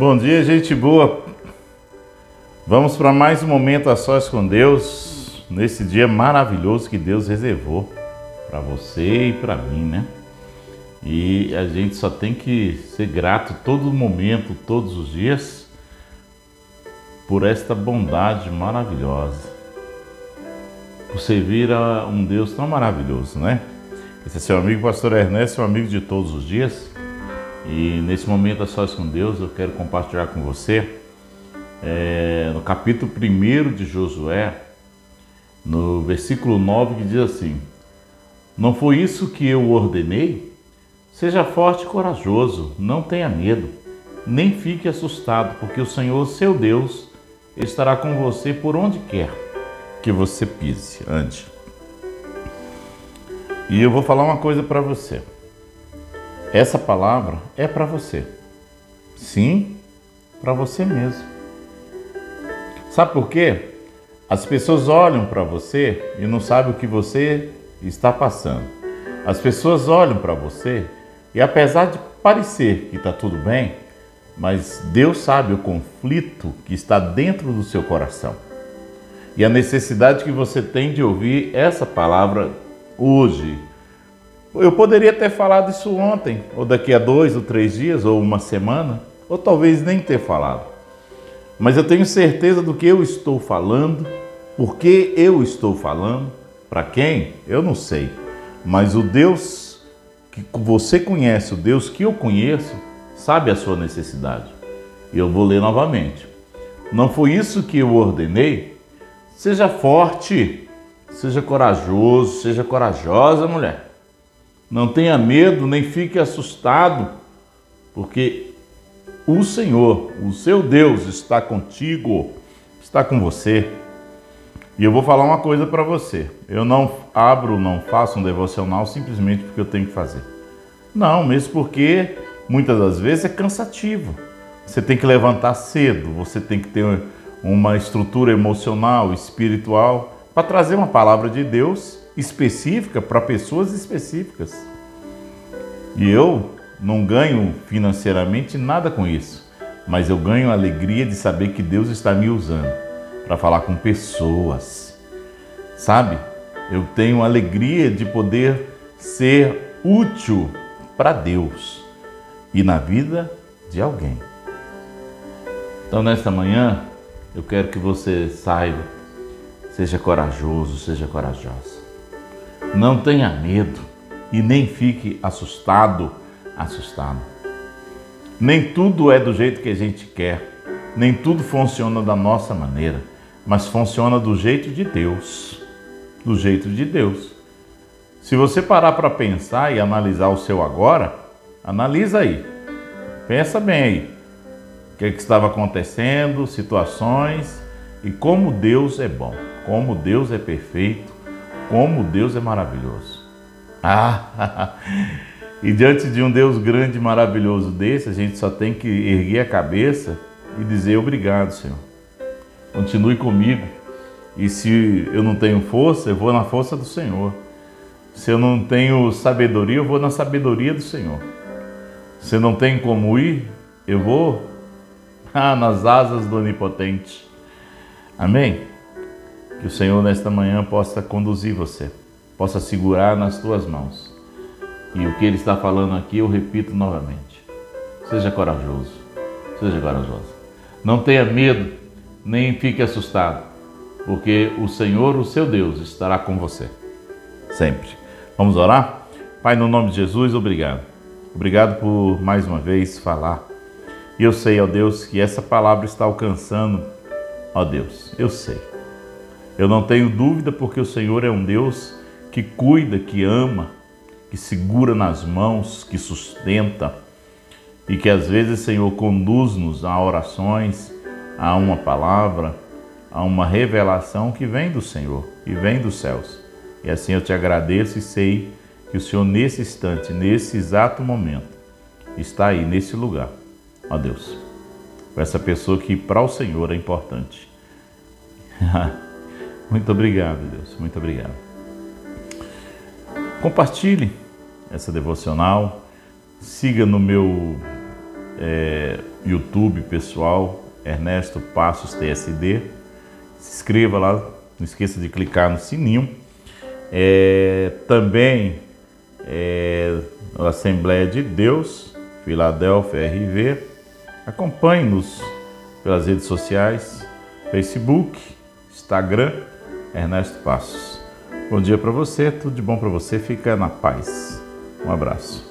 Bom dia, gente boa. Vamos para mais um momento a sós com Deus, nesse dia maravilhoso que Deus reservou para você e para mim, né? E a gente só tem que ser grato todo momento, todos os dias, por esta bondade maravilhosa, por servir a um Deus tão maravilhoso, né? Esse é seu amigo, Pastor Ernesto, um amigo de todos os dias. E nesse momento a sós com Deus, eu quero compartilhar com você é, no capítulo 1 de Josué, no versículo 9, que diz assim: Não foi isso que eu ordenei? Seja forte e corajoso, não tenha medo, nem fique assustado, porque o Senhor, seu Deus, estará com você por onde quer que você pise, ande. E eu vou falar uma coisa para você. Essa palavra é para você. Sim, para você mesmo. Sabe por quê? As pessoas olham para você e não sabem o que você está passando. As pessoas olham para você e apesar de parecer que está tudo bem, mas Deus sabe o conflito que está dentro do seu coração. E a necessidade que você tem de ouvir essa palavra hoje. Eu poderia ter falado isso ontem, ou daqui a dois ou três dias, ou uma semana, ou talvez nem ter falado. Mas eu tenho certeza do que eu estou falando, por que eu estou falando, para quem, eu não sei. Mas o Deus que você conhece, o Deus que eu conheço, sabe a sua necessidade. E eu vou ler novamente. Não foi isso que eu ordenei? Seja forte, seja corajoso, seja corajosa, mulher. Não tenha medo, nem fique assustado, porque o Senhor, o seu Deus, está contigo, está com você. E eu vou falar uma coisa para você. Eu não abro, não faço um devocional simplesmente porque eu tenho que fazer. Não, mesmo porque muitas das vezes é cansativo. Você tem que levantar cedo, você tem que ter uma estrutura emocional, espiritual, para trazer uma palavra de Deus específica para pessoas específicas. E eu não ganho financeiramente nada com isso, mas eu ganho a alegria de saber que Deus está me usando para falar com pessoas. Sabe? Eu tenho a alegria de poder ser útil para Deus e na vida de alguém. Então, nesta manhã, eu quero que você saiba, seja corajoso, seja corajosa. Não tenha medo e nem fique assustado assustado. Nem tudo é do jeito que a gente quer, nem tudo funciona da nossa maneira, mas funciona do jeito de Deus. Do jeito de Deus. Se você parar para pensar e analisar o seu agora, analisa aí. Pensa bem aí. O que, é que estava acontecendo, situações e como Deus é bom, como Deus é perfeito, como Deus é maravilhoso. Ah, E diante de um Deus grande e maravilhoso desse, a gente só tem que erguer a cabeça e dizer obrigado, Senhor. Continue comigo. E se eu não tenho força, eu vou na força do Senhor. Se eu não tenho sabedoria, eu vou na sabedoria do Senhor. Se eu não tenho como ir, eu vou ah, nas asas do Onipotente. Amém? Que o Senhor nesta manhã possa conduzir você, possa segurar nas tuas mãos e o que ele está falando aqui, eu repito novamente. Seja corajoso, seja corajosa. Não tenha medo, nem fique assustado, porque o Senhor, o seu Deus, estará com você. Sempre. Vamos orar? Pai, no nome de Jesus, obrigado. Obrigado por mais uma vez falar. E eu sei, ó Deus, que essa palavra está alcançando, ó Deus, eu sei. Eu não tenho dúvida porque o Senhor é um Deus que cuida, que ama, que segura nas mãos, que sustenta e que às vezes, Senhor, conduz-nos a orações, a uma palavra, a uma revelação que vem do Senhor e vem dos céus. E assim eu te agradeço e sei que o Senhor, nesse instante, nesse exato momento, está aí, nesse lugar. Ó Deus, com essa pessoa que para o Senhor é importante. muito obrigado, Deus, muito obrigado. Compartilhe essa devocional, siga no meu é, YouTube pessoal, Ernesto Passos TSD. Se inscreva lá, não esqueça de clicar no sininho. É, também é, Assembleia de Deus, Filadélfia RV. Acompanhe-nos pelas redes sociais, Facebook, Instagram, Ernesto Passos. Bom dia para você, tudo de bom para você, fica na paz. Um abraço.